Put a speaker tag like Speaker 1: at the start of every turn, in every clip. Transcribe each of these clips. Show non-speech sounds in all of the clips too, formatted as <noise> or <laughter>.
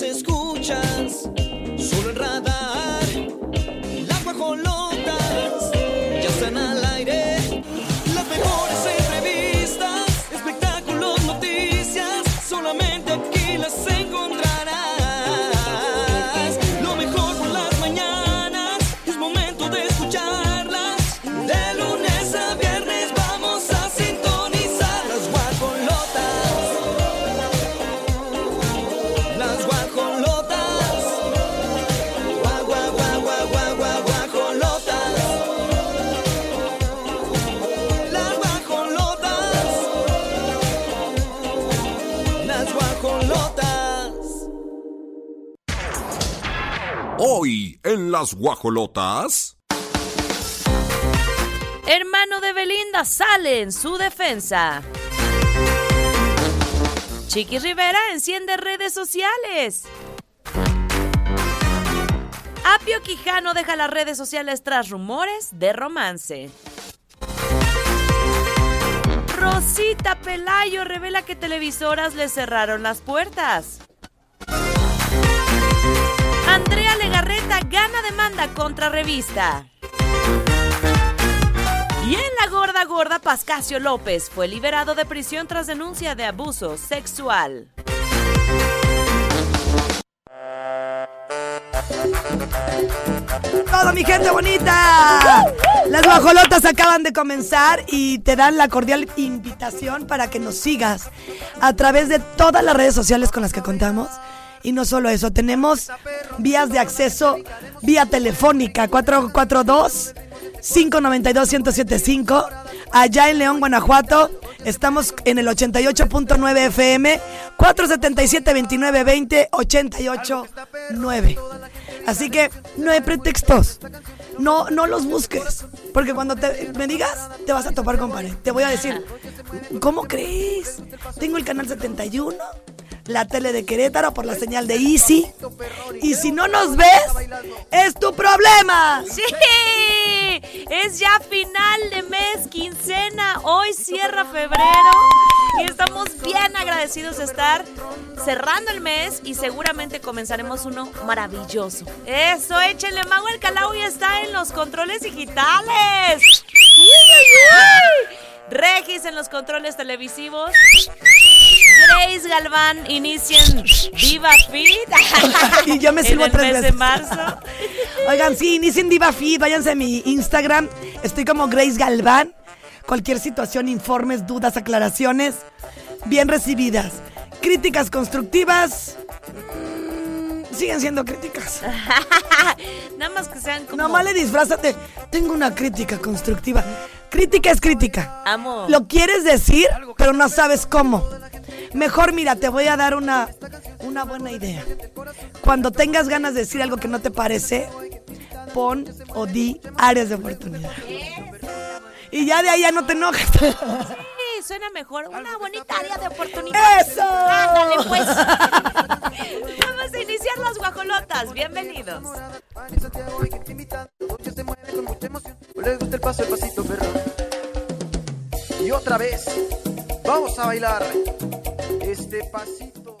Speaker 1: las guajolotas.
Speaker 2: Hermano de Belinda sale en su defensa. Chiqui Rivera enciende redes sociales. Apio Quijano deja las redes sociales tras rumores de romance. Rosita Pelayo revela que televisoras le cerraron las puertas. Andrea Legarreta gana demanda contra revista. Y en la gorda gorda, Pascasio López fue liberado de prisión tras denuncia de abuso sexual.
Speaker 3: Todo mi gente bonita. Las guajolotas acaban de comenzar y te dan la cordial invitación para que nos sigas a través de todas las redes sociales con las que contamos. Y no solo eso, tenemos vías de acceso vía telefónica 442 592 1075 allá en León, Guanajuato. Estamos en el 88.9 FM 477 2920 889. Así que no hay pretextos. No, no los busques. Porque cuando te, me digas, te vas a topar con pared. Te voy a decir, ¿cómo crees? Tengo el canal 71, la tele de Querétaro por la señal de Easy. Y si no nos ves, es tu problema.
Speaker 2: ¡Sí! Es ya final de mes, quincena. Hoy cierra febrero. Y estamos bien agradecidos de estar cerrando el mes y seguramente comenzaremos uno maravilloso. Eso, échenle mago el calao y está en los controles digitales. Regis en los controles televisivos. Grace Galván inicien Viva Fit. <laughs>
Speaker 3: Y yo me
Speaker 2: en
Speaker 3: sirvo
Speaker 2: el
Speaker 3: tres
Speaker 2: mes de
Speaker 3: veces.
Speaker 2: marzo. <laughs>
Speaker 3: Oigan, sí, inicien Diva Feed, váyanse a mi Instagram. Estoy como Grace Galván. Cualquier situación, informes, dudas, aclaraciones, bien recibidas. Críticas constructivas. mm, siguen siendo críticas. <laughs>
Speaker 2: Nada más que sean como.
Speaker 3: Nomás le disfrázate. Tengo una crítica constructiva. Crítica es crítica.
Speaker 2: Amo.
Speaker 3: Lo quieres decir, pero no sabes cómo. Mejor mira, te voy a dar una, una buena idea. Cuando tengas ganas de decir algo que no te parece, pon o di áreas de oportunidad. Y ya de ahí ya no te enojas.
Speaker 2: Sí, <laughs> suena mejor. Una bonita área de oportunidad.
Speaker 3: ¡Eso!
Speaker 2: Ándale, pues. <laughs> Vamos a iniciar las guajolotas. Bienvenidos.
Speaker 4: Les gusta el paso, el pasito, perro. Y otra vez, vamos a bailar pasito.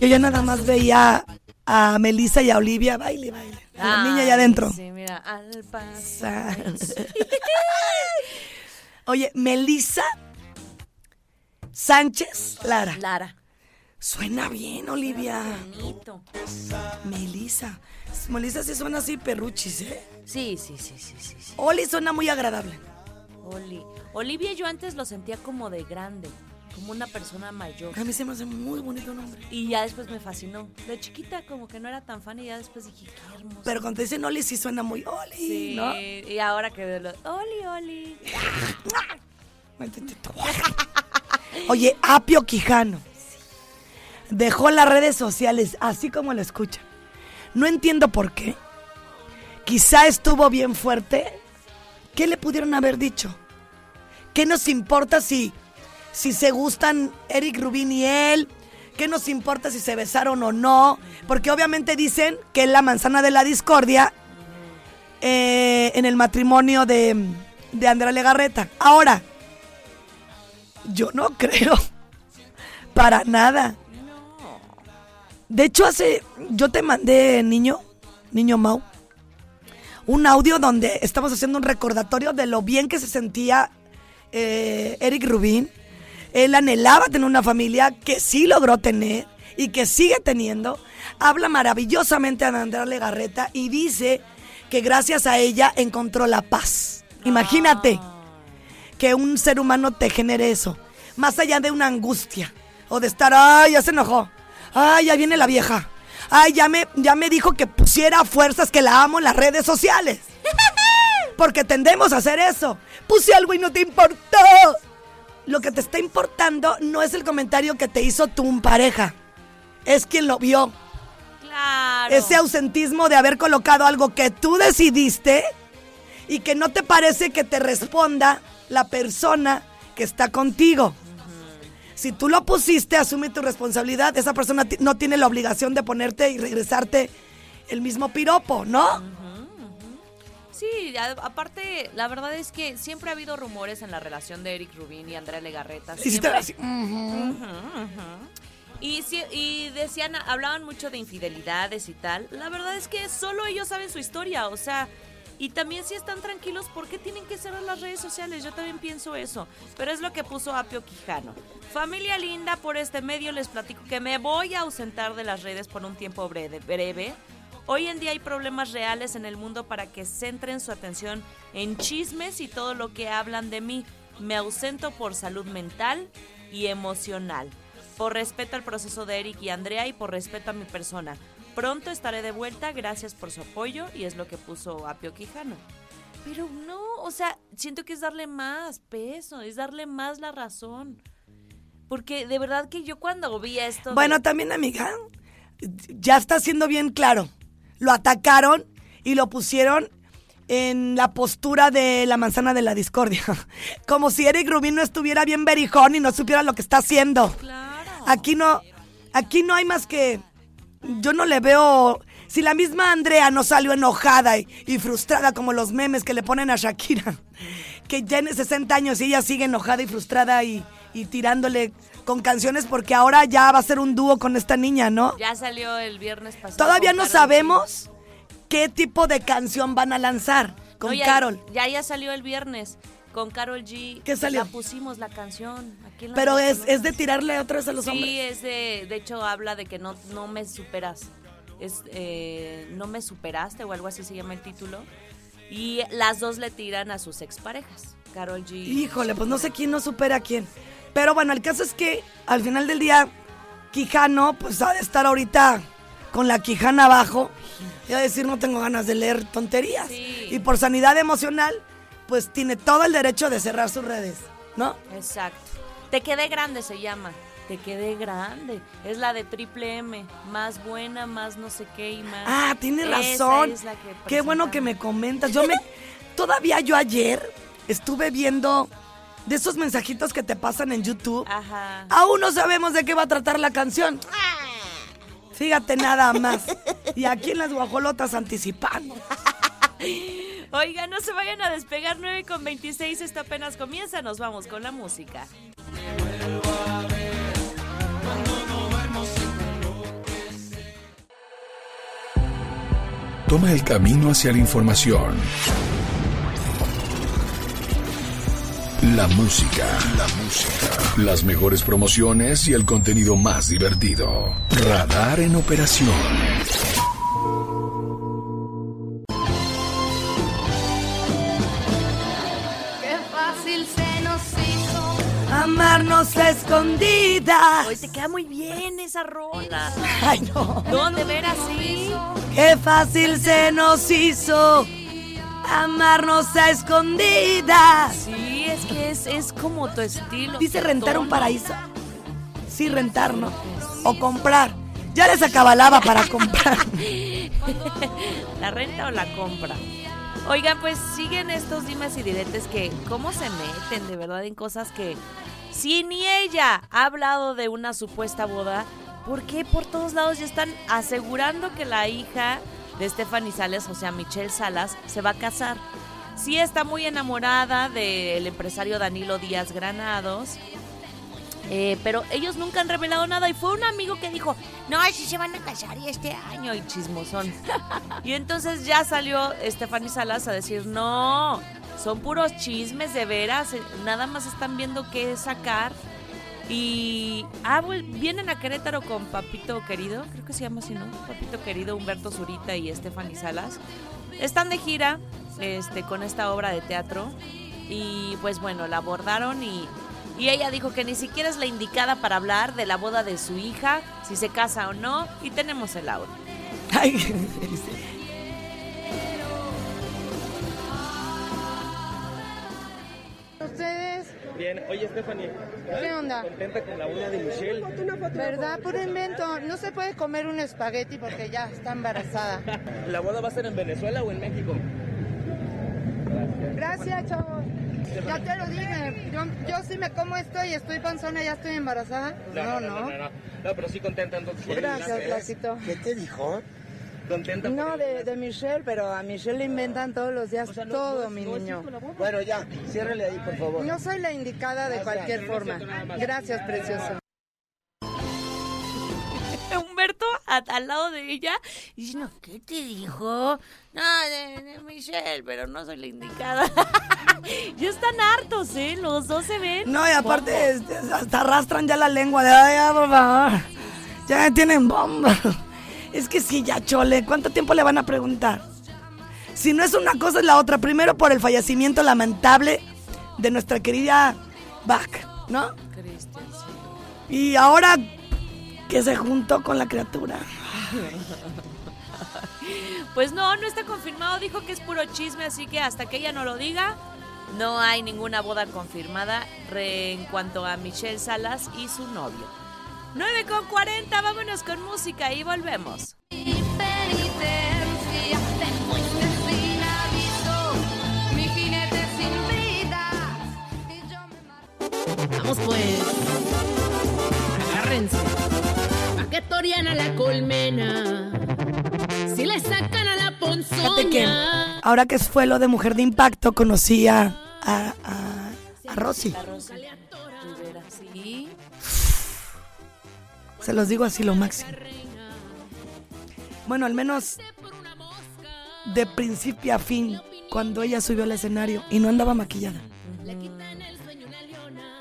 Speaker 3: Yo ya nada más veía a Melissa y a Olivia baile, baile. A la niña allá adentro.
Speaker 2: Sí, mira, al pasar. <laughs>
Speaker 3: Oye, Melissa Sánchez Lara.
Speaker 2: Lara.
Speaker 3: Suena bien, Olivia.
Speaker 2: Bonito.
Speaker 3: Melissa. Melissa sí suena así perruchis, ¿eh?
Speaker 2: Sí, sí, sí, sí, sí, sí.
Speaker 3: Oli suena muy agradable.
Speaker 2: Oli. Olivia yo antes lo sentía como de grande, como una persona mayor.
Speaker 3: A mí se me hace muy bonito nombre.
Speaker 2: Y ya después me fascinó. De chiquita como que no era tan fan y ya después dije, qué hermoso.
Speaker 3: Pero cuando dicen Oli sí suena muy Oli,
Speaker 2: Sí,
Speaker 3: ¿no?
Speaker 2: y ahora que veo los... Oli, Oli. <laughs> <laughs>
Speaker 3: Oye, Apio Quijano dejó las redes sociales así como lo escuchan. No entiendo por qué. Quizá estuvo bien fuerte. ¿Qué le pudieron haber dicho? ¿Qué nos importa si, si se gustan Eric Rubin y él? ¿Qué nos importa si se besaron o no? Porque obviamente dicen que es la manzana de la discordia eh, en el matrimonio de, de Andrea Legarreta. Ahora, yo no creo. Para nada. De hecho, hace. Yo te mandé, niño, niño Mau, un audio donde estamos haciendo un recordatorio de lo bien que se sentía eh, Eric Rubin. Él anhelaba tener una familia que sí logró tener y que sigue teniendo. Habla maravillosamente a Andrea Legarreta y dice que gracias a ella encontró la paz. Imagínate que un ser humano te genere eso. Más allá de una angustia o de estar, ay, ya se enojó. Ay, ya viene la vieja. Ay, ya me, ya me dijo que pusiera fuerzas que la amo en las redes sociales. <laughs> Porque tendemos a hacer eso. Puse algo y no te importó. Lo que te está importando no es el comentario que te hizo tu pareja. Es quien lo vio.
Speaker 2: Claro.
Speaker 3: Ese ausentismo de haber colocado algo que tú decidiste y que no te parece que te responda la persona que está contigo. Si tú lo pusiste, asume tu responsabilidad. Esa persona no tiene la obligación de ponerte y regresarte el mismo piropo, ¿no?
Speaker 2: Sí, a- aparte, la verdad es que siempre ha habido rumores en la relación de Eric Rubin y Andrea Legarreta.
Speaker 3: Te- así.
Speaker 2: Y, sí- y decían, hablaban mucho de infidelidades y tal. La verdad es que solo ellos saben su historia, o sea, y también si están tranquilos, ¿por qué tienen que cerrar las redes sociales? Yo también pienso eso, pero es lo que puso Apio Quijano. Familia linda, por este medio les platico que me voy a ausentar de las redes por un tiempo breve. breve. Hoy en día hay problemas reales en el mundo para que centren su atención en chismes y todo lo que hablan de mí. Me ausento por salud mental y emocional. Por respeto al proceso de Eric y Andrea y por respeto a mi persona. Pronto estaré de vuelta, gracias por su apoyo y es lo que puso Apio Quijano. Pero no, o sea, siento que es darle más peso, es darle más la razón. Porque de verdad que yo cuando vi esto... de-
Speaker 3: Bueno, también, amiga, ya está siendo bien claro. Lo atacaron y lo pusieron en la postura de la manzana de la discordia. <laughs> Como si Eric Rubin no estuviera bien berijón y no supiera lo que está haciendo.
Speaker 2: Claro.
Speaker 3: Aquí no, aquí no hay más que. Yo no le veo. Si la misma Andrea no salió enojada y, y frustrada como los memes que le ponen a Shakira, que ya tiene 60 años y ella sigue enojada y frustrada y, y tirándole con canciones porque ahora ya va a ser un dúo con esta niña, ¿no?
Speaker 2: Ya salió el viernes pasado.
Speaker 3: Todavía no sabemos qué tipo de canción van a lanzar con
Speaker 2: No, ya-
Speaker 3: Carol.
Speaker 2: Ya, ya salió el viernes con Carol G.
Speaker 3: ¿Qué salió?
Speaker 2: La pusimos la canción. Aquí en la
Speaker 3: Pero es, es de tirarle otra vez a los
Speaker 2: Sí,
Speaker 3: hombres.
Speaker 2: es de. De hecho, habla de que no, no me superas. Es eh, No me superaste o algo así se llama el título. Y las dos le tiran a sus exparejas. Carol G.
Speaker 3: Híjole, pues no sé quién no supera a quién. Pero bueno, el caso es que al final del día, Quijano, pues ha de estar ahorita con la Quijana abajo y a decir no tengo ganas de leer tonterías.
Speaker 2: Sí.
Speaker 3: Y por sanidad emocional, pues tiene todo el derecho de cerrar sus redes, ¿no?
Speaker 2: Exacto. Te quedé grande se llama. Te quedé grande. Es la de triple M. Más buena, más no sé qué y más.
Speaker 3: Ah, tiene razón.
Speaker 2: es la que
Speaker 3: Qué bueno que me comentas. Yo me <laughs> todavía yo ayer estuve viendo de esos mensajitos que te pasan en YouTube.
Speaker 2: Ajá.
Speaker 3: Aún no sabemos de qué va a tratar la canción. Fíjate nada más. <laughs> Y aquí en las guajolotas anticipando. <laughs>
Speaker 2: Oiga, no se vayan a despegar 9 con 26, esto apenas comienza, nos vamos con la música.
Speaker 5: Toma el camino hacia la información. La música. La música. Las mejores promociones y el contenido más divertido. Radar en operación.
Speaker 3: Amarnos a escondidas.
Speaker 2: Hoy te queda muy bien esa rola.
Speaker 3: Ay, no.
Speaker 2: No, de veras sí.
Speaker 3: Qué fácil se nos hizo amarnos a escondidas.
Speaker 2: Sí, es que es, es como tu estilo.
Speaker 3: Dice rentar un paraíso. Sí, rentar, ¿no? O comprar. Ya les acabalaba para comprar. <laughs> <laughs>
Speaker 2: ¿La renta o la compra? Oigan, pues siguen estos dimes y diretes que cómo se meten de verdad en cosas que si ni ella ha hablado de una supuesta boda, ¿Por qué por todos lados ya están asegurando que la hija de Stephanie Salas, o sea, Michelle Salas, se va a casar? Sí está muy enamorada del empresario Danilo Díaz Granados, eh, pero ellos nunca han revelado nada y fue un amigo que dijo, no, sí se van a casar y este año y chismosón. <laughs> y entonces ya salió Stephanie Salas a decir, no, son puros chismes de veras, eh, nada más están viendo qué sacar. Y ah, vienen a Querétaro con Papito Querido, creo que se llama así, ¿no? Papito Querido, Humberto Zurita y Stephanie Salas. Están de gira este, con esta obra de teatro y pues bueno, la abordaron y, y ella dijo que ni siquiera es la indicada para hablar de la boda de su hija, si se casa o no, y tenemos el audio. <laughs>
Speaker 3: Ay,
Speaker 6: Bien, oye Stephanie,
Speaker 7: qué onda?
Speaker 6: contenta con la boda de Michelle.
Speaker 7: ¿Verdad? Puro invento. No se puede comer un espagueti porque ya está embarazada. <laughs>
Speaker 6: ¿La boda va a ser en Venezuela o en México?
Speaker 7: Gracias, chavos. Ya te lo dije. Yo, yo sí me como esto y estoy panzona, ya estoy embarazada. No, no.
Speaker 6: no, no, no. No, pero sí contenta entonces.
Speaker 7: Gracias. Placito.
Speaker 8: ¿Qué te dijo?
Speaker 6: Contenta
Speaker 7: No, de, de Michelle, pero a Michelle le inventan todos los días
Speaker 6: O sea, no-
Speaker 7: todo,
Speaker 6: no-
Speaker 7: mi
Speaker 6: no
Speaker 7: niño.
Speaker 8: Bueno, ya, ciérrele ahí, por favor.
Speaker 7: No soy la indicada de cualquier forma. Gracias, precioso. <laughs>
Speaker 2: Humberto a- al lado de ella y diciendo, ¿qué te dijo? No, de, de Michelle, pero no soy la indicada. <laughs> ya están hartos, ¿eh? Los dos se ven.
Speaker 3: No, y aparte este, hasta arrastran ya la lengua de, ay, ya, por favor. Ya me tienen bomba. Es que sí, ya chole, ¿cuánto tiempo le van a preguntar? Si no es una cosa, es la otra. Primero por el fallecimiento lamentable de nuestra querida Bach, ¿no? Y ahora que se juntó con la criatura. <laughs>
Speaker 2: Pues no, no está confirmado. Dijo que es puro chisme, así que hasta que ella no lo diga, no hay ninguna boda confirmada en cuanto a Michelle Salas y su novio. 9 con 40, vámonos con música y volvemos.
Speaker 9: Vamos pues. Agárrense. Pa' que torean a la colmena. Si le sacan a la
Speaker 3: Fíjate que
Speaker 9: ponzoña.
Speaker 3: ahora que fue lo de Mujer de Impacto, conocí a, a, a- a Rosy.
Speaker 2: La Rosy
Speaker 3: Se los digo así lo máximo. Bueno, al menos de principio a fin, cuando ella subió al escenario y no andaba maquillada.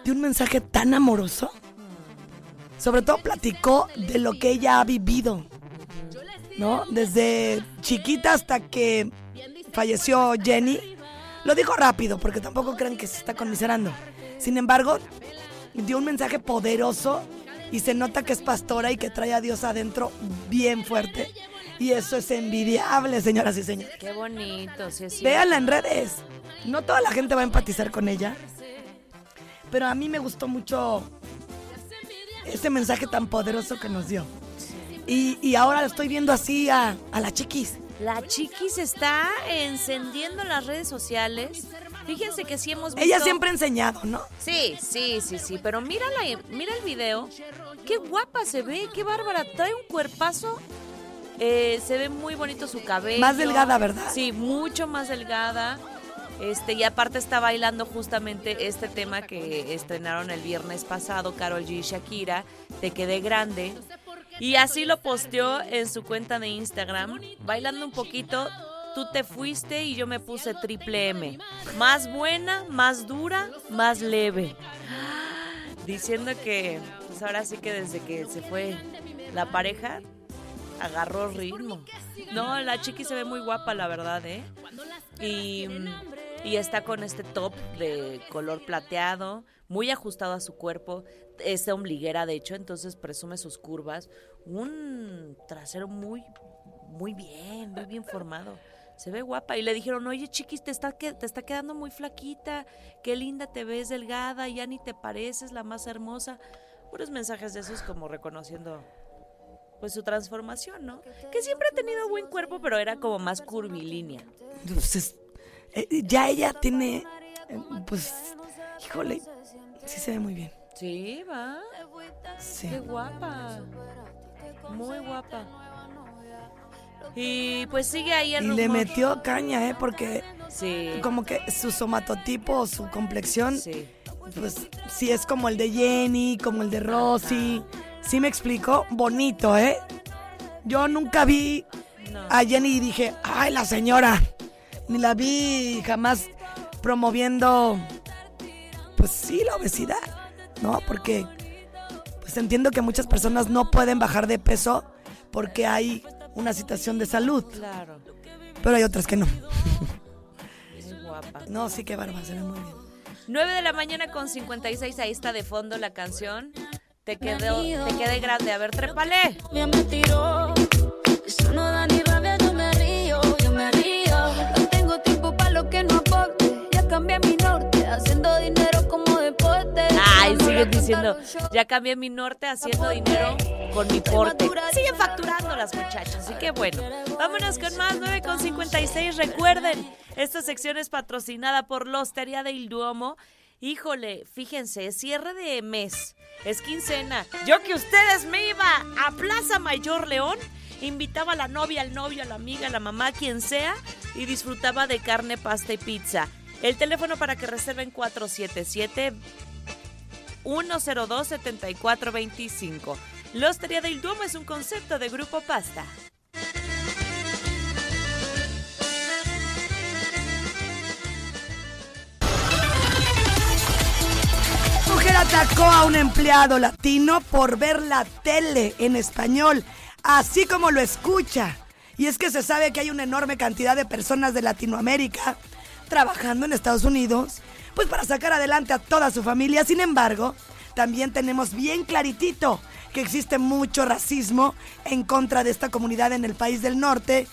Speaker 3: De un mensaje tan amoroso. Sobre todo platicó de lo que ella ha vivido. ¿No? Desde chiquita hasta que falleció Jenny. Lo dijo rápido, porque tampoco crean que se está conmiserando. Sin embargo, dio un mensaje poderoso y se nota que es pastora y que trae a Dios adentro bien fuerte. Y eso es envidiable, señoras y señores.
Speaker 2: Qué bonito, sí, sí.
Speaker 3: Véanla en redes. No toda la gente va a empatizar con ella. Pero a mí me gustó mucho ese mensaje tan poderoso que nos dio. Y, y ahora estoy viendo así a, a la chiquis.
Speaker 2: La chiquis está encendiendo las redes sociales. Fíjense que sí hemos visto...
Speaker 3: Ella siempre ha enseñado, ¿no?
Speaker 2: Sí, sí, sí, sí, pero mírala, mira el video. Qué guapa se ve, qué bárbara. Trae un cuerpazo. Eh, se ve muy bonito su cabello.
Speaker 3: Más delgada, ¿verdad?
Speaker 2: Sí, mucho más delgada. Este, y aparte está bailando justamente este tema que estrenaron el viernes pasado, Carol G y Shakira, Te quedé grande. Y así lo posteó en su cuenta de Instagram, bailando un poquito. Tú te fuiste y yo me puse triple M. Más buena, más dura, más leve. Diciendo que, pues ahora sí que desde que se fue la pareja, agarró ritmo. No, la chiqui se ve muy guapa, la verdad, ¿eh? Y, y está con este top de color plateado, muy ajustado a su cuerpo. Es de ombliguera, de hecho, entonces presume sus curvas. Un trasero muy, muy bien, muy bien formado. Se ve guapa. Y le dijeron, oye, chiquis, te está, que- te está quedando muy flaquita. Qué linda te ves, delgada. Ya ni te pareces la más hermosa. Puros mensajes de esos como reconociendo pues su transformación, ¿no? Que siempre ha tenido buen cuerpo, pero era como más curvilínea.
Speaker 3: Entonces, eh, ya ella tiene, eh, pues, híjole, sí se ve muy bien.
Speaker 2: Sí, va.
Speaker 3: Sí.
Speaker 2: Qué guapa. Muy guapa. Y pues sigue ahí el
Speaker 3: Y le metió caña, ¿eh? Porque
Speaker 2: Sí.
Speaker 3: como que su somatotipo su complexión,
Speaker 2: Sí.
Speaker 3: pues sí es como el de Jenny, como el de Rosy. Sí me explicó, bonito, ¿eh? Yo nunca vi
Speaker 2: No.
Speaker 3: a Jenny y dije, ay, la señora. Ni la vi jamás promoviendo, pues sí, la obesidad, ¿no? Porque pues entiendo que muchas personas no pueden bajar de peso porque hay una situación de salud,
Speaker 2: Claro.
Speaker 3: pero hay otras que no.
Speaker 2: Muy guapa.
Speaker 3: No, sí que barba, se ve muy bien.
Speaker 2: 9 de la mañana con 56, ahí está de fondo la canción. Te quedó, te quedé grande. A ver, trépale.
Speaker 10: Me tiró. Eso no da ni
Speaker 2: Diciendo, ya cambié mi norte haciendo dinero con mi porte. Siguen facturando las muchachas, así que bueno. Vámonos con más, 9 con 56. Recuerden, esta sección es patrocinada por la Hostería del Duomo. Híjole, fíjense, cierre de mes, es quincena. Yo que ustedes me iba a Plaza Mayor León, invitaba a la novia, al novio, a la amiga, a la mamá, quien sea, y disfrutaba de carne, pasta y pizza. El teléfono para que reserven 477 102-7425. La del Duomo es un concepto de Grupo Pasta.
Speaker 3: Mujer atacó a un empleado latino por ver la tele en español, así como lo escucha. Y es que se sabe que hay una enorme cantidad de personas de Latinoamérica trabajando en Estados Unidos, pues para sacar adelante a toda su familia. Sin embargo, también tenemos bien claritito que existe mucho racismo en contra de esta comunidad en el país del norte.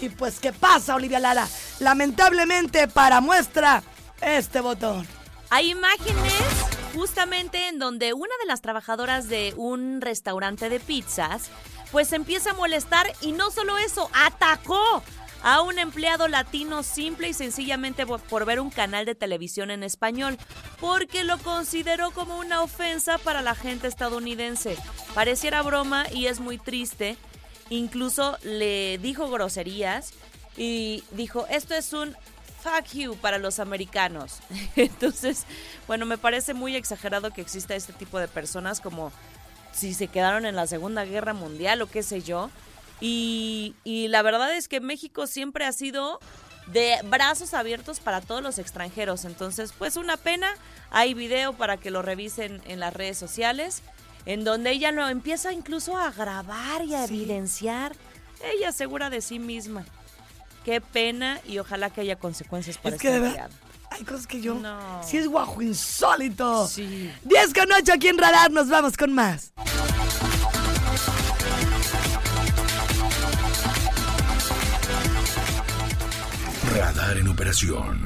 Speaker 3: Y pues, ¿qué pasa, Olivia Lara? Lamentablemente, para muestra, este botón.
Speaker 2: Hay imágenes justamente en donde una de las trabajadoras de un restaurante de pizzas pues empieza a molestar y no solo eso, atacó a un empleado latino simple y sencillamente por- ver un canal de televisión en español, porque lo consideró como una ofensa para la gente estadounidense. Pareciera broma y es muy triste. Incluso le dijo groserías y dijo, esto es un fuck you para los americanos. <laughs> Entonces, bueno, me parece muy exagerado que exista este tipo de personas como si se quedaron en la Segunda Guerra Mundial o qué sé yo. Y, y la verdad es que México siempre ha sido de brazos abiertos para todos los extranjeros. Entonces, pues una pena. Hay video para que lo revisen en las redes sociales, en donde ella lo empieza incluso a grabar y a evidenciar. Ella segura de sí misma. Qué pena y ojalá que haya consecuencias para
Speaker 3: Es que de verdad,
Speaker 2: empleado.
Speaker 3: hay cosas que yo...
Speaker 2: No.
Speaker 3: Sí es guajo insólito.
Speaker 2: Sí.
Speaker 3: 10 con 8 aquí en Radar, nos vamos con más.
Speaker 5: Radar en operación.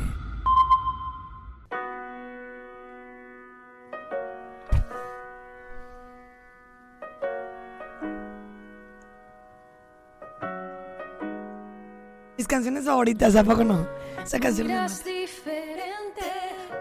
Speaker 3: Mis canciones favoritas, ¿a poco no? Esa canción me mata.
Speaker 10: diferente.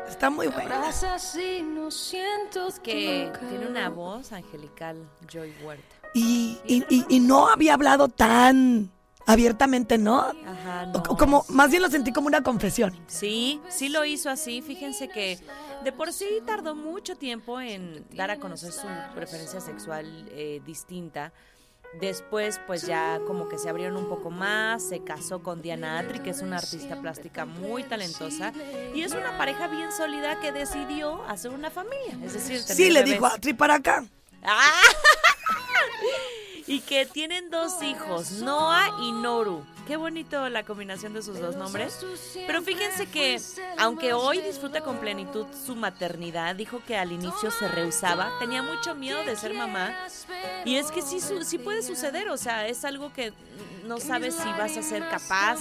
Speaker 3: está muy buena.
Speaker 10: Abrazas y no siento
Speaker 2: Que tiene una voz angelical, Joy Huerta.
Speaker 3: Y, y- y- y no había hablado tan abiertamente, ¿no?
Speaker 2: Ajá, no.
Speaker 3: o como, más bien lo sentí como una confesión.
Speaker 2: Sí, sí lo hizo así. Fíjense que de por sí tardó mucho tiempo en dar a conocer su preferencia sexual eh, distinta. Después, pues ya como que se abrieron un poco más, se casó con Diana Atri, que es una artista plástica muy talentosa, y es una pareja bien sólida que decidió hacer una familia, es decir, tener
Speaker 3: Sí, le
Speaker 2: bebés.
Speaker 3: dijo a Tri para acá.
Speaker 2: ¡Ah! Y que tienen dos hijos, Noah y Noru. Qué bonito la combinación de sus dos nombres. Pero fíjense que, aunque hoy disfruta con plenitud su maternidad, dijo que al inicio se rehusaba, tenía mucho miedo de ser mamá. Y es que sí, sí puede suceder, o sea, es algo que no sabes si vas a ser capaz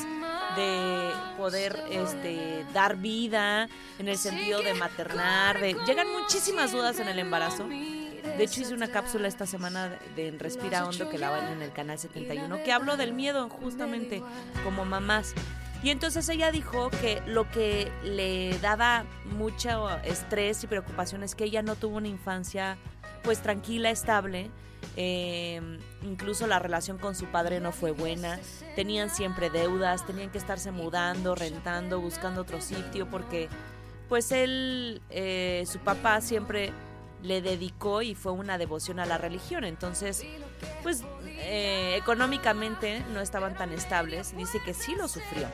Speaker 2: de poder este, dar vida en el sentido de maternar. De, llegan muchísimas dudas en el embarazo. De hecho, hice una cápsula esta semana de, en Respira Hondo que la van en el canal 71, que hablo del miedo justamente como mamás. Y entonces ella dijo que lo que le daba mucho estrés y preocupación es que ella no tuvo una infancia pues tranquila, estable, eh, incluso la relación con su padre no fue buena, tenían siempre deudas, tenían que estarse mudando, rentando, buscando otro sitio, porque pues él, eh, su papá siempre le dedicó y fue una devoción a la religión, entonces pues eh, económicamente no estaban tan estables, dice que sí lo sufrió.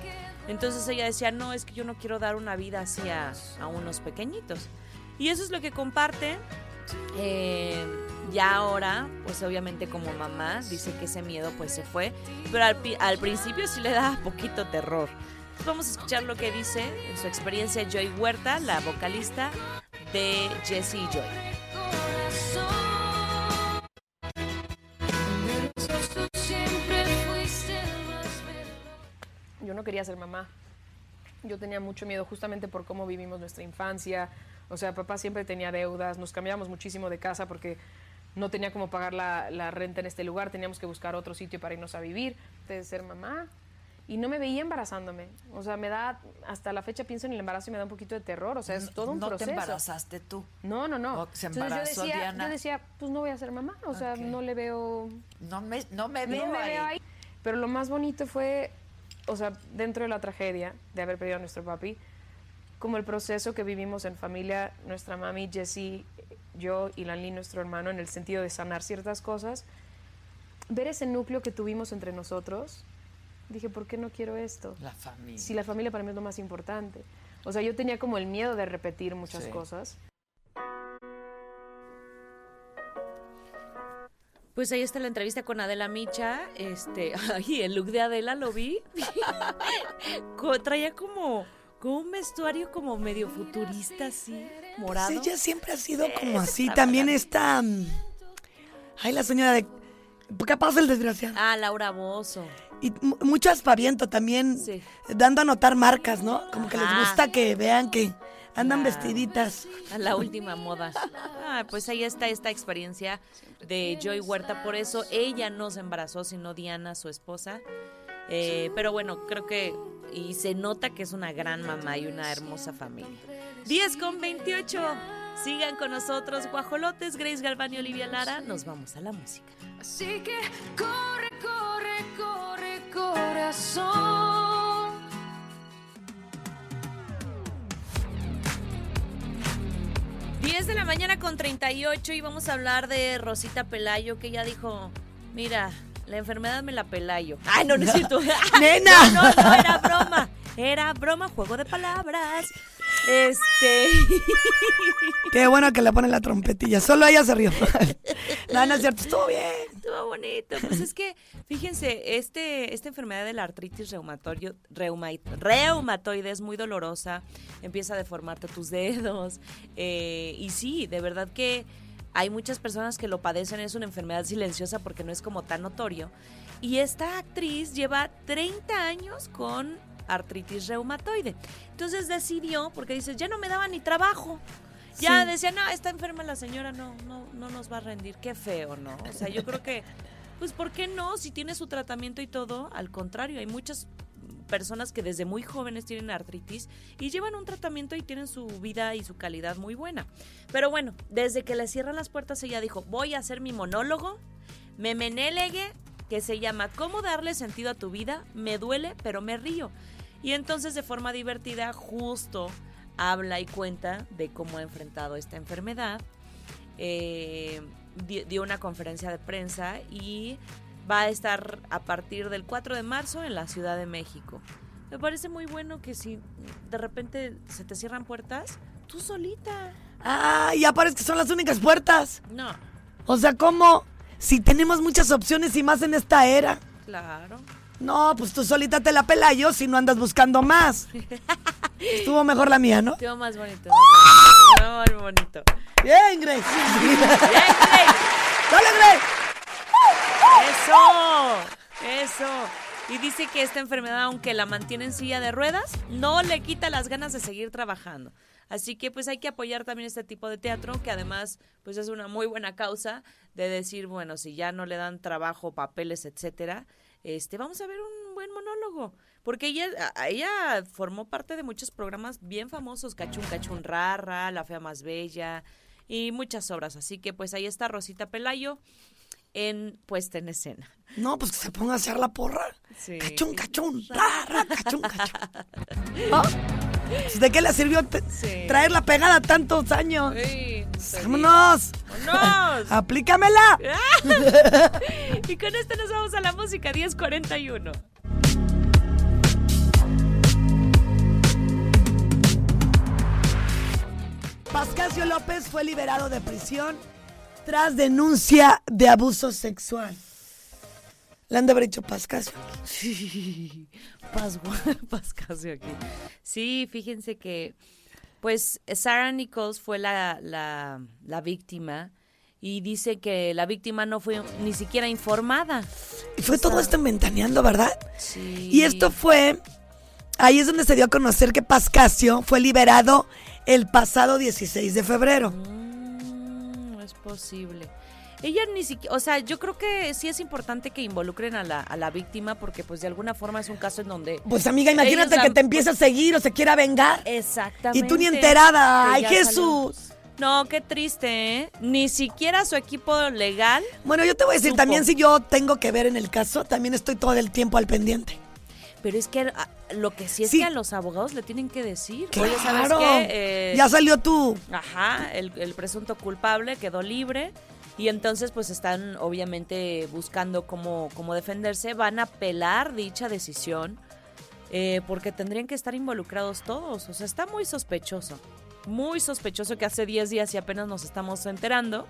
Speaker 2: Entonces ella decía, no, es que yo no quiero dar una vida así a, a unos pequeñitos. Y eso es lo que comparte. Eh, ya ahora, pues obviamente como mamá, dice que ese miedo pues se fue, pero al, al principio sí le da poquito terror. Vamos a escuchar lo que dice en su experiencia Joy Huerta, la vocalista de Jessie y Joy.
Speaker 11: Yo no quería ser mamá. Yo tenía mucho miedo justamente por cómo vivimos nuestra infancia. O sea, papá siempre tenía deudas, nos cambiamos muchísimo de casa porque no tenía cómo pagar la, la renta en este lugar, teníamos que buscar otro sitio para irnos a vivir, de ser mamá. Y no me veía embarazándome. O sea, me da, hasta la fecha pienso en el embarazo y me da un poquito de terror. O sea, es todo un
Speaker 12: no
Speaker 11: proceso.
Speaker 12: te embarazaste tú.
Speaker 11: No, no, no.
Speaker 12: Se
Speaker 11: Entonces
Speaker 12: embarazó
Speaker 11: yo decía,
Speaker 12: Diana.
Speaker 11: yo decía, pues no voy a ser mamá. O sea,
Speaker 12: Ok.
Speaker 11: no le veo
Speaker 12: No me, no
Speaker 11: me
Speaker 12: veo
Speaker 11: me
Speaker 12: ahí.
Speaker 11: veo ahí. Pero lo más bonito fue, o sea, dentro de la tragedia de haber perdido a nuestro papi, como el proceso que vivimos en familia, nuestra mami, Jessie, yo y Lanley, nuestro hermano, en el sentido de sanar ciertas cosas, ver ese núcleo que tuvimos entre nosotros, dije, ¿por qué no quiero esto?
Speaker 12: La familia.
Speaker 11: Si la familia para mí es lo más importante. O sea, yo tenía como el miedo de repetir muchas
Speaker 12: Sí.
Speaker 11: cosas.
Speaker 2: Pues ahí está la entrevista con Adela Micha. Este, <laughs> ay, el look de Adela lo vi. <laughs> Traía como, como un vestuario como medio futurista, así, morado.
Speaker 3: Pues ella siempre ha sido como
Speaker 2: Sí,
Speaker 3: así.
Speaker 2: está
Speaker 3: También está. mm, Ay, la señora de. ¿Qué pasa el desgraciado?
Speaker 2: Ah, Laura Bozo.
Speaker 3: Y mu- mucho aspaviento también,
Speaker 2: Sí.
Speaker 3: dando a notar marcas, ¿no? Como que les
Speaker 2: Ajá.
Speaker 3: gusta que vean que andan
Speaker 2: Claro.
Speaker 3: vestiditas.
Speaker 2: A la última moda. Ah, pues ahí está esta experiencia de Joy Huerta. Por eso ella no se embarazó, sino Diana, su esposa. Eh, pero bueno, creo que. Y se nota que es una gran mamá y una hermosa familia. 10 con 28. Sigan con nosotros, guajolotes, Grace Galván y Olivia Lara. Nos vamos a la música.
Speaker 10: Así que corre, corre, corre, corazón.
Speaker 2: 10 de la mañana con 38 y vamos a hablar de Rosita Pelayo, que ella dijo, mira, la enfermedad me la pelayo. Ay, no, no es cierto. <laughs>
Speaker 3: ¡Nena! <laughs>
Speaker 2: No, no, no, era broma. Era broma, juego de palabras. Este... <laughs>
Speaker 3: Qué bueno que le ponen la trompetilla. Solo ella se rió. <laughs> no, no es cierto. Estuvo bien.
Speaker 2: Estuvo bonito. Pues es que, fíjense, este, esta enfermedad de la artritis reumatorio, reuma- reumatoide es muy dolorosa. Empieza a deformarte tus dedos. eh, y sí, de verdad que hay muchas personas que lo padecen. Es una enfermedad silenciosa porque no es como tan notorio. Y esta actriz lleva 30 años con artritis reumatoide. Entonces decidió, porque dice, ya no me daba ni trabajo. Ya
Speaker 3: Sí.
Speaker 2: decía, no, está enferma la señora, no, no, no nos va a rendir. Qué feo, ¿no? O sea, yo creo que, pues, ¿por qué no? Si tiene su tratamiento y todo, al contrario, hay muchas personas que desde muy jóvenes tienen artritis y llevan un tratamiento y tienen su vida y su calidad muy buena. Pero bueno, desde que le cierran las puertas, ella dijo, voy a hacer mi monólogo, me menelegue, que se llama ¿Cómo darle sentido a tu vida? Me duele, pero me río. Y entonces de forma divertida justo habla y cuenta de cómo ha enfrentado esta enfermedad. Eh, di- dio una conferencia de prensa y va a estar a partir del 4 de marzo en la Ciudad de México. Me parece muy bueno que si de repente se te cierran puertas, tú solita.
Speaker 3: Ah, ya parece que son las únicas puertas.
Speaker 2: No,
Speaker 3: O sea, ¿cómo? Si tenemos muchas opciones y más en esta era.
Speaker 2: claro.
Speaker 3: No, pues tú solita te la pela yo si no andas buscando más. Estuvo mejor la mía, ¿no?
Speaker 2: Estuvo más bonito. más bonito, Muy bonito.
Speaker 3: Bien, Grace.
Speaker 2: Bien, Grace.
Speaker 3: ¡Dale, Grace!
Speaker 2: Eso, eso. Y dice que esta enfermedad, aunque la mantiene en silla de ruedas, no le quita las ganas de seguir trabajando. Así que pues hay que apoyar también este tipo de teatro, que además pues es una muy buena causa de decir, bueno, si ya no le dan trabajo, papeles, etcétera, este, vamos a ver un buen monólogo. Porque ella, ella formó parte de muchos programas bien famosos, Cachun Cachun Rara, La Fea Más Bella y muchas obras. Así que pues ahí está Rosita Pelayo. en puesta en escena.
Speaker 3: No, pues que se ponga a hacer la porra.
Speaker 2: Sí.
Speaker 3: Cachún, cachún, <laughs> ra, ra, cachún, cachún. ¿No? Pues, ¿De qué le sirvió
Speaker 2: Sí.
Speaker 3: traerla pegada tantos años?
Speaker 2: Sí,
Speaker 3: ¡Vámonos!
Speaker 2: ¡Vámonos! <laughs>
Speaker 3: ¡Aplícamela! <laughs>
Speaker 2: y con esto nos vamos a la música 1041.
Speaker 3: Pascasio López fue liberado de prisión tras denuncia de abuso sexual. Le han de haber dicho Pascasio.
Speaker 2: Sí, <laughs> Pascasio aquí. Sí, fíjense que, pues, Sarah Nichols fue la, la, la víctima y dice que la víctima no fue ni siquiera informada.
Speaker 3: Y fue todo esto ventaneando, ¿verdad?
Speaker 2: Sí.
Speaker 3: Y esto fue. Ahí es donde se dio a conocer que Pascasio fue liberado el pasado 16 de febrero.
Speaker 2: Es posible. Ella ni siquiera, o sea, yo creo que sí es importante que involucren a la, a la víctima porque pues de alguna forma es un caso en donde...
Speaker 3: Pues amiga, imagínate que te empiece a seguir o se quiera vengar.
Speaker 2: Exactamente.
Speaker 3: Y tú ni enterada. ¡Ay, Jesús!
Speaker 2: No, qué triste, ¿eh? Ni siquiera su equipo legal.
Speaker 3: Bueno, yo te voy a decir,
Speaker 2: supo.
Speaker 3: también si yo tengo que ver en el caso, también estoy todo el tiempo al pendiente.
Speaker 2: Pero es que ah, lo que sí es
Speaker 3: Sí.
Speaker 2: que a los abogados le tienen que decir.
Speaker 3: Claro.
Speaker 2: Oye, ¿sabes qué? Eh,
Speaker 3: Ya salió tú.
Speaker 2: Ajá, el, el presunto culpable quedó libre y entonces pues están obviamente buscando cómo, cómo defenderse. Van a apelar dicha decisión eh, porque tendrían que estar involucrados todos. O sea, está muy sospechoso. Muy sospechoso que hace 10 días y apenas nos estamos enterando.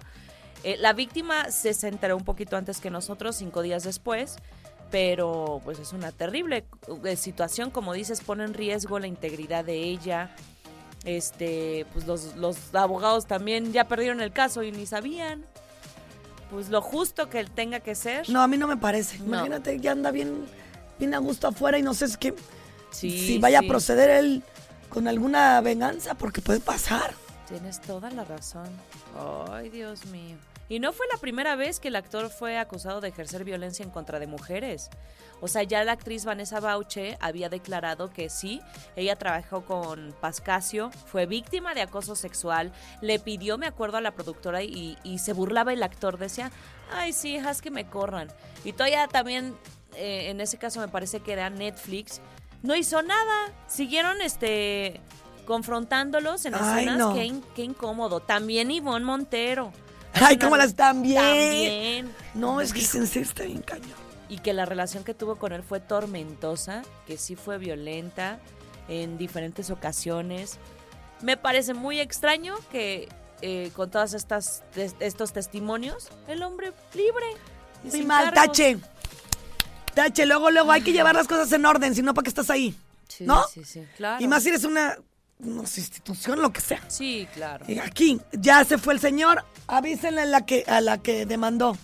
Speaker 2: Eh, la víctima se enteró un poquito antes que nosotros, cinco días después. Pero pues es una terrible eh, situación, como dices, pone en riesgo la integridad de ella. Este, pues los, los abogados también ya perdieron el caso y ni sabían. Pues lo justo que tenga que ser.
Speaker 3: No, a mí no me parece.
Speaker 2: No.
Speaker 3: Imagínate, ya anda bien, bien a gusto afuera y no sé si, que,
Speaker 2: Sí,
Speaker 3: si vaya
Speaker 2: sí.
Speaker 3: a proceder él con alguna venganza, porque puede pasar.
Speaker 2: Tienes toda la razón. Ay, Dios mío. Y no fue la primera vez que el actor fue acusado de ejercer violencia en contra de mujeres. O sea, ya la actriz Vanessa Bauche había declarado que sí, ella trabajó con Pascasio, fue víctima de acoso sexual, le pidió, me acuerdo, a la productora y, y se burlaba el actor, decía, ay, sí, haz que me corran. Y todavía también, eh, en ese caso me parece que era Netflix, no hizo nada, siguieron este confrontándolos en
Speaker 3: Ay,
Speaker 2: escenas,
Speaker 3: no.
Speaker 2: qué, in- qué incómodo. También Ivonne Montero.
Speaker 3: Ay, cómo las están bien.
Speaker 2: También.
Speaker 3: No, es que Sensei está bien cañón.
Speaker 2: Y que la relación que tuvo con él fue tormentosa, que sí fue violenta en diferentes ocasiones. Me parece muy extraño que eh, con todas estas estos testimonios, el hombre libre. y
Speaker 3: Muy mal,
Speaker 2: cargos.
Speaker 3: tache. Tache, luego, luego hay que llevar las cosas en orden, si no, ¿para qué estás ahí?
Speaker 2: Sí,
Speaker 3: ¿No?
Speaker 2: sí, sí, claro.
Speaker 3: Y más si eres una, no sé, institución, lo que sea.
Speaker 2: Sí, claro.
Speaker 3: Y aquí, ya se fue el señor, avísenle a la que, a la que demandó.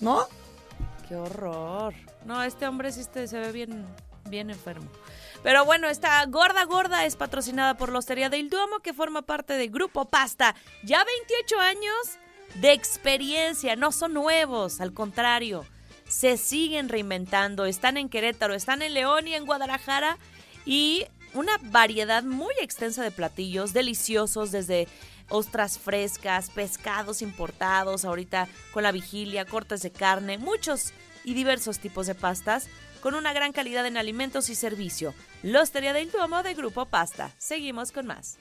Speaker 3: ¿No?
Speaker 2: Qué horror. No, este hombre sí este- se ve bien, bien enfermo. Pero bueno, esta gorda gorda es patrocinada por la Hostería del Duomo, que forma parte de Grupo Pasta. Ya 28 años de experiencia, no son nuevos, al contrario, se siguen reinventando. Están en Querétaro, están en León y en Guadalajara y una variedad muy extensa de platillos deliciosos desde ostras frescas, pescados importados, ahorita con la vigilia, cortes de carne, muchos y diversos tipos de pastas con una gran calidad en alimentos y servicio. La Hostería del Duomo de Grupo Pasta. Seguimos con más.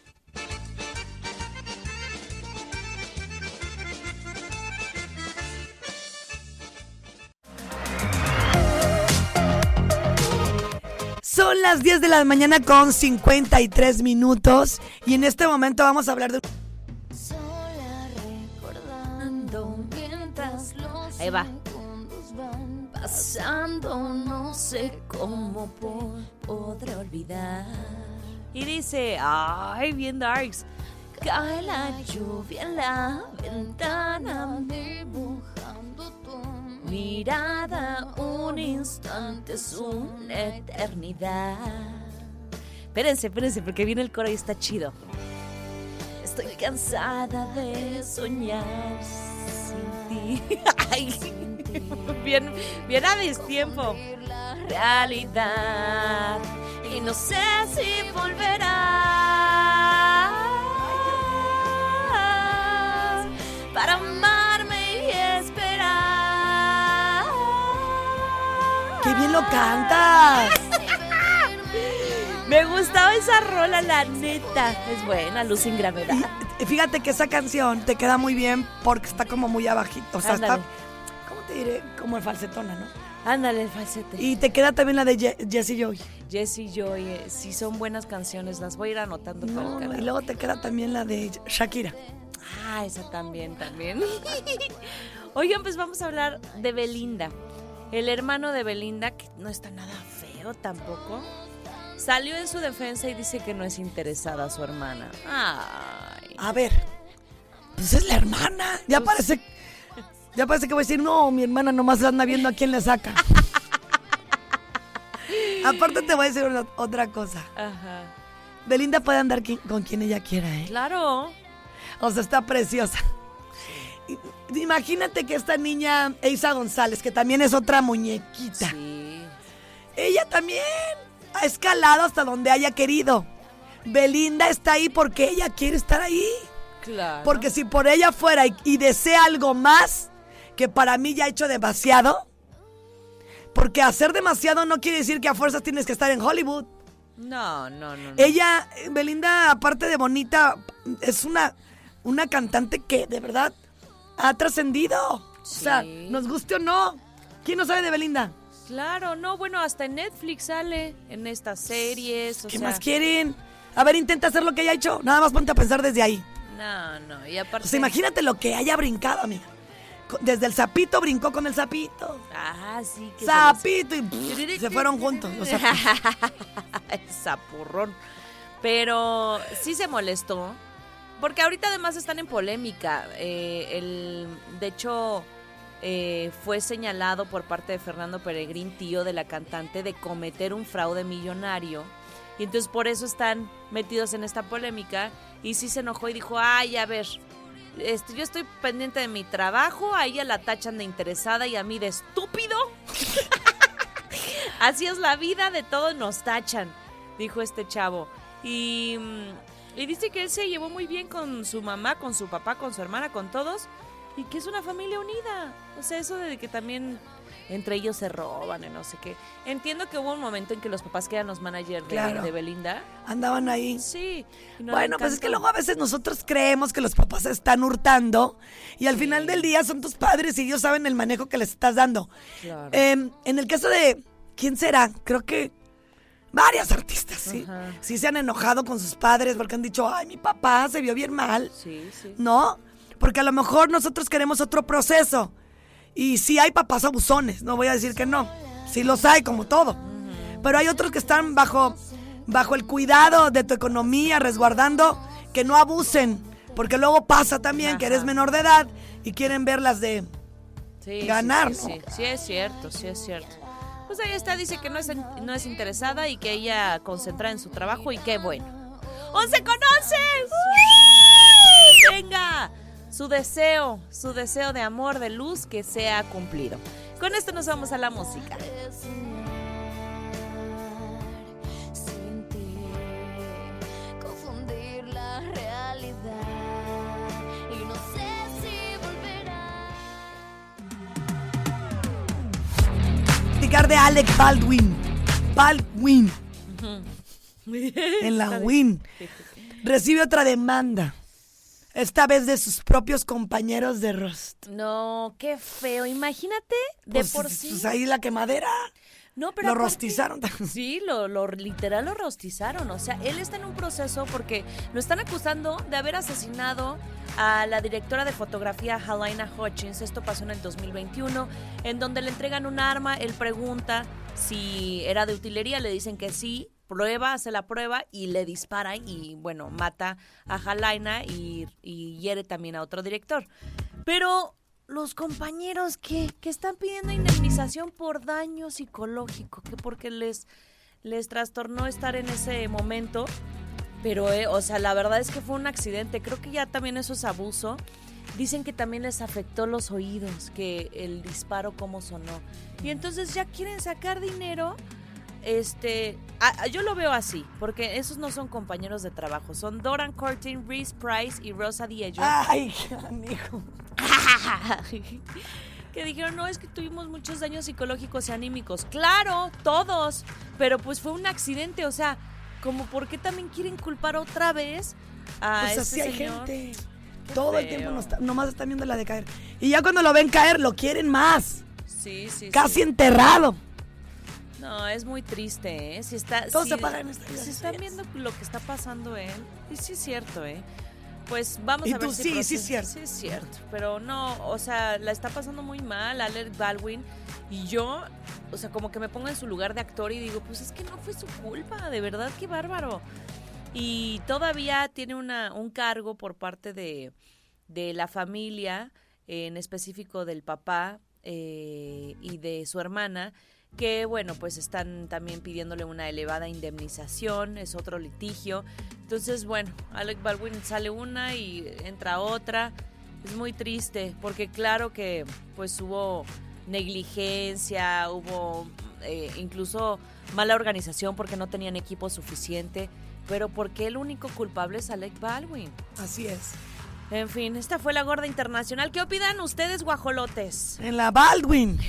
Speaker 3: Son las 10 de la mañana con 53 minutos y en este momento vamos a hablar de...
Speaker 10: mientras los
Speaker 2: Ahí va.
Speaker 10: segundos van pasando, no sé cómo po- podré olvidar.
Speaker 2: Y dice, ay, bien darks.
Speaker 10: Cae la lluvia en la ventana, dibujando tu mirada. Un instante es una eternidad.
Speaker 2: Espérense, espérense, porque viene el coro y está chido.
Speaker 10: Estoy cansada de soñar sin ti. <laughs>
Speaker 2: Ay, bien, bien a destiempo.
Speaker 10: La realidad. Y no sé si volverás
Speaker 3: bien lo cantas!
Speaker 2: Me gustaba esa rola, la neta. Es buena, Luz sin gravedad.
Speaker 3: Y fíjate que esa canción te queda muy bien porque está como muy abajito. O sea, está. ¿cómo te diré? Como el falsetona, ¿no?
Speaker 2: Ándale, el falsete.
Speaker 3: Y te queda también la de Ye- Jessie Joy.
Speaker 2: Jessie Joy, eh, sí son buenas canciones, las voy a ir anotando para el
Speaker 3: y luego te queda también la de Shakira.
Speaker 2: Ah, esa también, también. <laughs> Oigan, pues vamos a hablar de Belinda. El hermano de Belinda, que no está nada feo tampoco, salió en su defensa y dice que no es interesada a su hermana. Ay.
Speaker 3: A ver, pues es la hermana. Ya parece, ya parece que voy a decir, no, mi hermana nomás anda viendo a quién le saca. <laughs> Aparte te voy a decir una- otra cosa.
Speaker 2: Ajá.
Speaker 3: Belinda puede andar con quien ella quiera, ¿eh?
Speaker 2: Claro.
Speaker 3: O sea, está preciosa. Imagínate que esta niña, Eisa González, que también es otra muñequita. Ella también ha escalado hasta donde haya querido. Belinda está ahí porque ella quiere estar ahí.
Speaker 2: Claro.
Speaker 3: Porque si por ella fuera y, y desea algo más, que para mí ya ha hecho demasiado, porque hacer demasiado no quiere decir que a fuerzas tienes que estar en Hollywood.
Speaker 2: No, no, no. no.
Speaker 3: Ella, eh, Belinda, aparte de bonita, es una, una cantante que de verdad ha trascendido. O sea, nos guste o no. ¿Quién no sabe de Belinda?
Speaker 2: Claro, no, bueno, hasta en Netflix sale, en estas series. O
Speaker 3: ¿Qué
Speaker 2: sea,
Speaker 3: más quieren? A ver, intenta hacer lo que ella ha hecho. Nada más ponte a pensar desde ahí.
Speaker 2: No, no, y aparte.
Speaker 3: Sea, imagínate lo que haya brincado, amiga. Desde el sapito brincó con el sapito.
Speaker 2: Ah, sí, que se
Speaker 3: Sapito y pff, se fueron juntos. los <laughs> zapitos.
Speaker 2: Zapurrón. Pero sí se molestó. Porque ahorita además están en polémica. Eh, el, de hecho, eh, fue señalado por parte de Fernando Peregrín, tío de la cantante, de cometer un fraude millonario. Y entonces por eso están metidos en esta polémica. Y sí se enojó y dijo, ay, a ver, este, yo estoy pendiente de mi trabajo, a ella la tachan de interesada y a mí de estúpido. <laughs> Así es la vida, de todo nos tachan, dijo este chavo. Y, mm, y dice que él se llevó muy bien con su mamá, con su papá, con su hermana, con todos. Y que es una familia unida. O sea, eso de que también entre ellos se roban y no sé qué. Entiendo que hubo un momento en que los papás que eran los managers de,
Speaker 3: Claro.
Speaker 2: de Belinda.
Speaker 3: Andaban ahí.
Speaker 2: Sí. no
Speaker 3: bueno, pues es que luego a veces nosotros creemos que los papás se están hurtando y al final del día son tus padres y ellos saben el manejo que les estás dando.
Speaker 2: Claro.
Speaker 3: Em, en el caso de, ¿quién será? Creo que varias artistas, sí.
Speaker 2: Ajá.
Speaker 3: Sí se han enojado con sus padres porque han dicho, ay, mi papá se vio bien mal.
Speaker 2: Sí, sí.
Speaker 3: ¿No? Porque a lo mejor nosotros queremos otro proceso. Y sí hay papás abusones, no voy a decir que no. Sí los hay, como todo. Pero hay otros que están bajo, bajo el cuidado de tu economía, resguardando que no abusen. Porque luego pasa también que eres menor de edad y quieren verlas de
Speaker 2: Sí,
Speaker 3: ganar,
Speaker 2: Sí,
Speaker 3: ¿no?
Speaker 2: sí, sí, es cierto, sí es cierto. Pues ahí está, dice que no es, no es interesada y que ella concentra en su trabajo y qué bueno. ¡Once con once! ¡Uy! ¡Venga! Su deseo, su deseo de amor, de luz que sea cumplido. Con esto nos vamos a la música.
Speaker 3: Platicar de Alec Baldwin. Baldwin. En la Win. Recibe otra demanda. Esta vez de sus propios compañeros de Rust.
Speaker 2: No, qué feo. Imagínate, de
Speaker 3: Pues,
Speaker 2: por sí.
Speaker 3: pues ahí la quemadera.
Speaker 2: No, pero
Speaker 3: Lo
Speaker 2: aparte-
Speaker 3: rostizaron.
Speaker 2: Sí, lo, lo literal lo rostizaron. O sea, él está en un proceso porque lo están acusando de haber asesinado a la directora de fotografía Halina Hutchins. Esto pasó en el 2021, en donde le entregan un arma. Él pregunta si era de utilería, le dicen que sí. Prueba, hace la prueba y le dispara y, bueno, mata a Halina y, y hiere también a otro director. Pero los compañeros que, que están pidiendo indemnización por daño psicológico, que porque les, les trastornó estar en ese momento. Pero, eh, o sea, la verdad es que fue un accidente. Creo que ya también eso es abuso. Dicen que también les afectó los oídos, que el disparo cómo sonó. Y entonces ya quieren sacar dinero. Este, a- a- yo lo veo así, porque esos no son compañeros de trabajo, son Doran Cortin, Reese Price y Rosa Diello.
Speaker 3: Ay, amigo. <laughs>
Speaker 2: que dijeron, no, es que tuvimos muchos daños psicológicos y anímicos. Claro, todos, pero pues fue un accidente, o sea, como por qué también quieren culpar otra vez a
Speaker 3: Pues
Speaker 2: este
Speaker 3: así hay gente. Todo el tiempo nos nomás están viendo la de caer. Y ya cuando lo ven caer, lo quieren más.
Speaker 2: Sí, sí,
Speaker 3: Casi
Speaker 2: sí.
Speaker 3: enterrado.
Speaker 2: No, es muy triste, ¿eh? Si está,
Speaker 3: Todo
Speaker 2: si-
Speaker 3: se paga en esta
Speaker 2: Si están
Speaker 3: es.
Speaker 2: viendo lo que está pasando él, y sí es cierto, ¿eh? Pues vamos
Speaker 3: Y
Speaker 2: a ver
Speaker 3: tú,
Speaker 2: si
Speaker 3: sí, sí es cierto.
Speaker 2: Sí es cierto, pero no, o sea, la está pasando muy mal Alec Baldwin y yo, o sea, como que me pongo en su lugar de actor y digo, pues es que no fue su culpa, de verdad, qué bárbaro. Y todavía tiene una, un cargo por parte de, de la familia, en específico del papá eh, y de su hermana, que bueno, pues están también pidiéndole una elevada indemnización, es otro litigio. Entonces, bueno, Alec Baldwin sale una y entra otra. Es muy triste, porque claro que pues hubo negligencia, hubo eh, incluso mala organización porque no tenían equipo suficiente, pero porque el único culpable es Alec Baldwin.
Speaker 3: Así es.
Speaker 2: En fin, esta fue la gorda internacional. ¿Qué opinan ustedes, guajolotes? <laughs>
Speaker 3: En la Baldwin.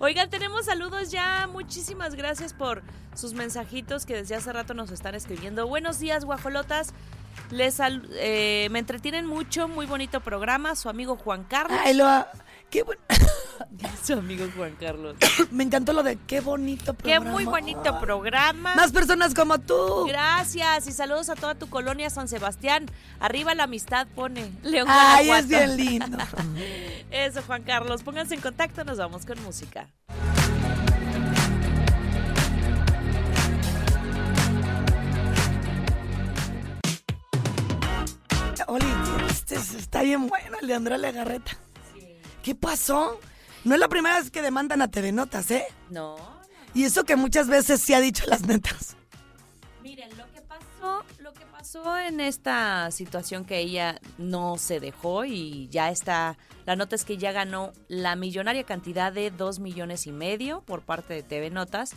Speaker 2: Oigan, tenemos saludos ya. Muchísimas gracias por sus mensajitos que desde hace rato nos están escribiendo. Buenos días, guajolotas. Les eh, me entretienen mucho, muy bonito programa. Su amigo Juan Carlos.
Speaker 3: Ay, lo, qué buen- <laughs>
Speaker 2: Su amigo Juan Carlos. <coughs>
Speaker 3: Me encantó lo de qué bonito
Speaker 2: Qué
Speaker 3: programa.
Speaker 2: muy bonito programa.
Speaker 3: Más personas como tú.
Speaker 2: Gracias y saludos a toda tu colonia San Sebastián. Arriba la amistad pone León
Speaker 3: Ay,
Speaker 2: Guanajuato.
Speaker 3: es bien lindo. <laughs>
Speaker 2: Eso, Juan Carlos. Pónganse en contacto, nos vamos con música.
Speaker 3: Oli, este está bien bueno el de Andrea Legarreta. ¿Qué pasó? No es la primera vez que demandan a TV Notas, ¿eh?
Speaker 2: No.
Speaker 3: Y eso que muchas veces sí ha dicho las netas.
Speaker 2: Miren, lo que pasó, lo que pasó en esta situación que ella no se dejó y ya está, la nota es que ya ganó la millonaria cantidad de dos millones y medio por parte de TV Notas,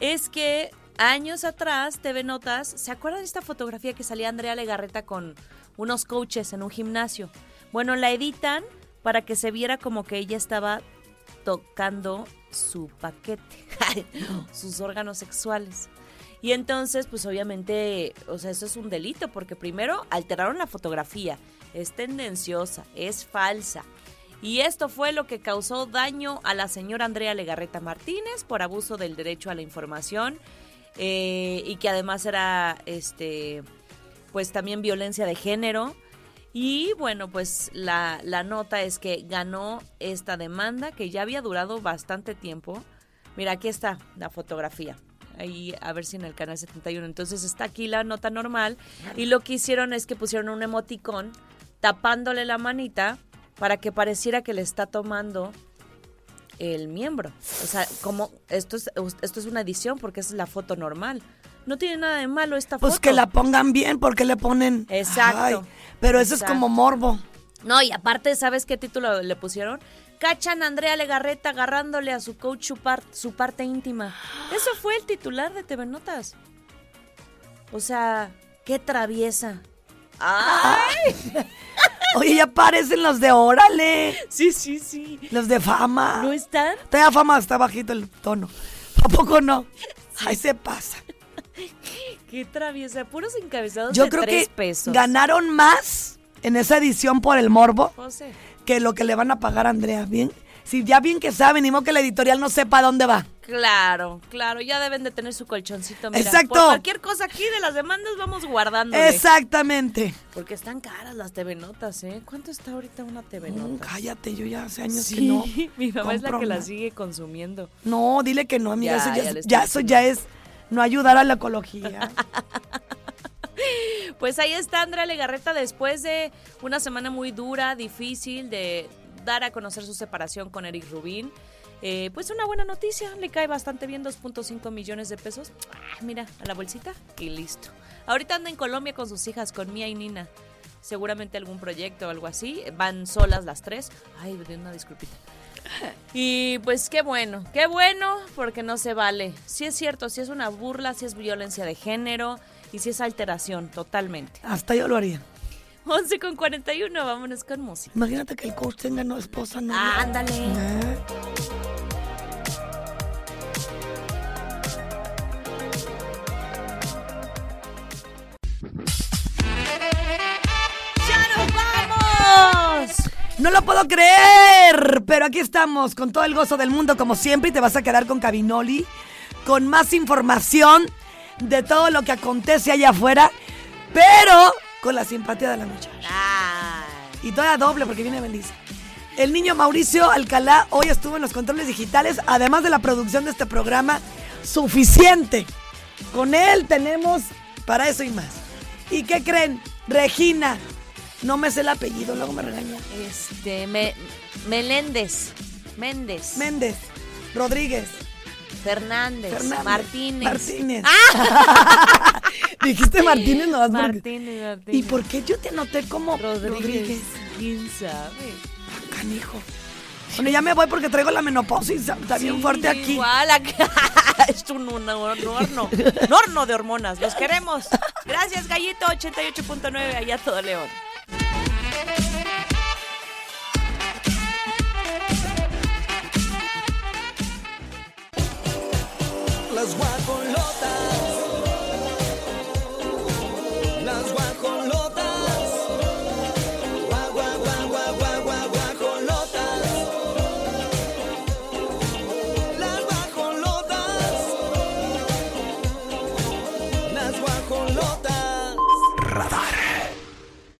Speaker 2: es que años atrás TV Notas, ¿se acuerdan de esta fotografía que salía Andrea Legarreta con unos coaches en un gimnasio? Bueno, la editan para que se viera como que ella estaba tocando su paquete, <laughs> sus órganos sexuales. Y entonces, pues obviamente, o sea, eso es un delito, porque primero alteraron la fotografía, es tendenciosa, es falsa. Y esto fue lo que causó daño a la señora Andrea Legarreta Martínez por abuso del derecho a la información eh, y que además era, este, pues también violencia de género. Y bueno, pues la, la nota es que ganó esta demanda que ya había durado bastante tiempo. Mira, aquí está la fotografía. Ahí, a ver si en el canal 71. Entonces está aquí la nota normal. Y lo que hicieron es que pusieron un emoticón tapándole la manita para que pareciera que le está tomando el miembro. O sea, como esto es, esto es una edición porque es la foto normal. No tiene nada de malo esta
Speaker 3: Pues
Speaker 2: foto.
Speaker 3: que la pongan bien, porque le ponen.
Speaker 2: Exacto.
Speaker 3: Ay, pero eso es como morbo.
Speaker 2: No, y aparte, ¿sabes qué título le pusieron? Cachan a Andrea Legarreta agarrándole a su coach su, par- su parte íntima. Eso fue el titular de TV Notas. O sea, qué traviesa. ¡Ay!
Speaker 3: Oye, ya parecen los de Órale.
Speaker 2: Sí, sí, sí.
Speaker 3: Los de fama.
Speaker 2: ¿No están?
Speaker 3: Todavía fama está bajito el tono. ¿A poco no? Ahí se pasa. <laughs>
Speaker 2: Qué traviesa. Puros encabezados
Speaker 3: Yo
Speaker 2: de
Speaker 3: creo
Speaker 2: tres
Speaker 3: que
Speaker 2: pesos.
Speaker 3: ganaron más en esa edición por el morbo
Speaker 2: José.
Speaker 3: que lo que le van a pagar a Andrea. Bien, si ya bien que saben, ni que la editorial no sepa dónde va.
Speaker 2: Claro, claro, ya deben de tener su colchoncito. Mira,
Speaker 3: Exacto.
Speaker 2: Por cualquier cosa aquí de las demandas vamos guardándole.
Speaker 3: Exactamente.
Speaker 2: Porque están caras las TV Notas, ¿eh? ¿Cuánto está ahorita una TV
Speaker 3: Mm,
Speaker 2: Notas?
Speaker 3: cállate, yo ya hace años
Speaker 2: Sí,
Speaker 3: que no. <laughs>
Speaker 2: mi mamá es la que la sigue consumiendo.
Speaker 3: No, dile que no, amiga.
Speaker 2: Ya,
Speaker 3: eso ya,
Speaker 2: ya
Speaker 3: es-
Speaker 2: le estoy
Speaker 3: ya eso ya es no ayudar a la ecología. <laughs>
Speaker 2: Pues ahí está Andrea Legarreta después de una semana muy dura, difícil de dar a conocer su separación con Eric Rubín. Eh, pues una buena noticia, le cae bastante bien 2.5 millones de pesos. Ah, mira, a la bolsita y listo. Ahorita anda en Colombia con sus hijas, con Mía y Nina. Seguramente algún proyecto o algo así. Van solas las tres. Ay, de una disculpita. <laughs> Y pues qué bueno, qué bueno, porque no se vale. Si es cierto, si es una burla, si es violencia de género y si es alteración, totalmente.
Speaker 3: Hasta yo lo haría.
Speaker 2: 11 con 41, vámonos con música.
Speaker 3: Imagínate que el coach tenga no esposa, no.
Speaker 2: Ándale. ¡Ya
Speaker 3: No lo puedo creer, pero aquí estamos con todo el gozo del mundo como siempre y te vas a quedar con Cabinoli con más información de todo lo que acontece allá afuera, pero con la simpatía de la muchacha. Y toda doble porque viene Belice. El niño Mauricio Alcalá hoy estuvo en los controles digitales, además de la producción de este programa, suficiente. Con él tenemos para eso y más. ¿Y qué creen? Regina. No me sé el apellido, luego me regaña.
Speaker 2: Este, me, Meléndez. Méndez.
Speaker 3: Méndez. Rodríguez.
Speaker 2: Fernández.
Speaker 3: Fernández.
Speaker 2: Martínez.
Speaker 3: Martínez.
Speaker 2: ¡Ah! <laughs>
Speaker 3: Dijiste Martínez no
Speaker 2: Martínez, Martínez.
Speaker 3: ¿Y por qué yo te anoté como Rodríguez?
Speaker 2: Rodríguez. ¿Quién sabe?
Speaker 3: Canijo. Bueno, ya me voy porque traigo la menopausis. Está bien
Speaker 2: Sí,
Speaker 3: fuerte aquí.
Speaker 2: Igual acá. <laughs> es un, un horno. Un horno de hormonas. Los queremos. Gracias, Gallito 88.9, allá todo León.
Speaker 1: Las guajolotas. Las guajolotas.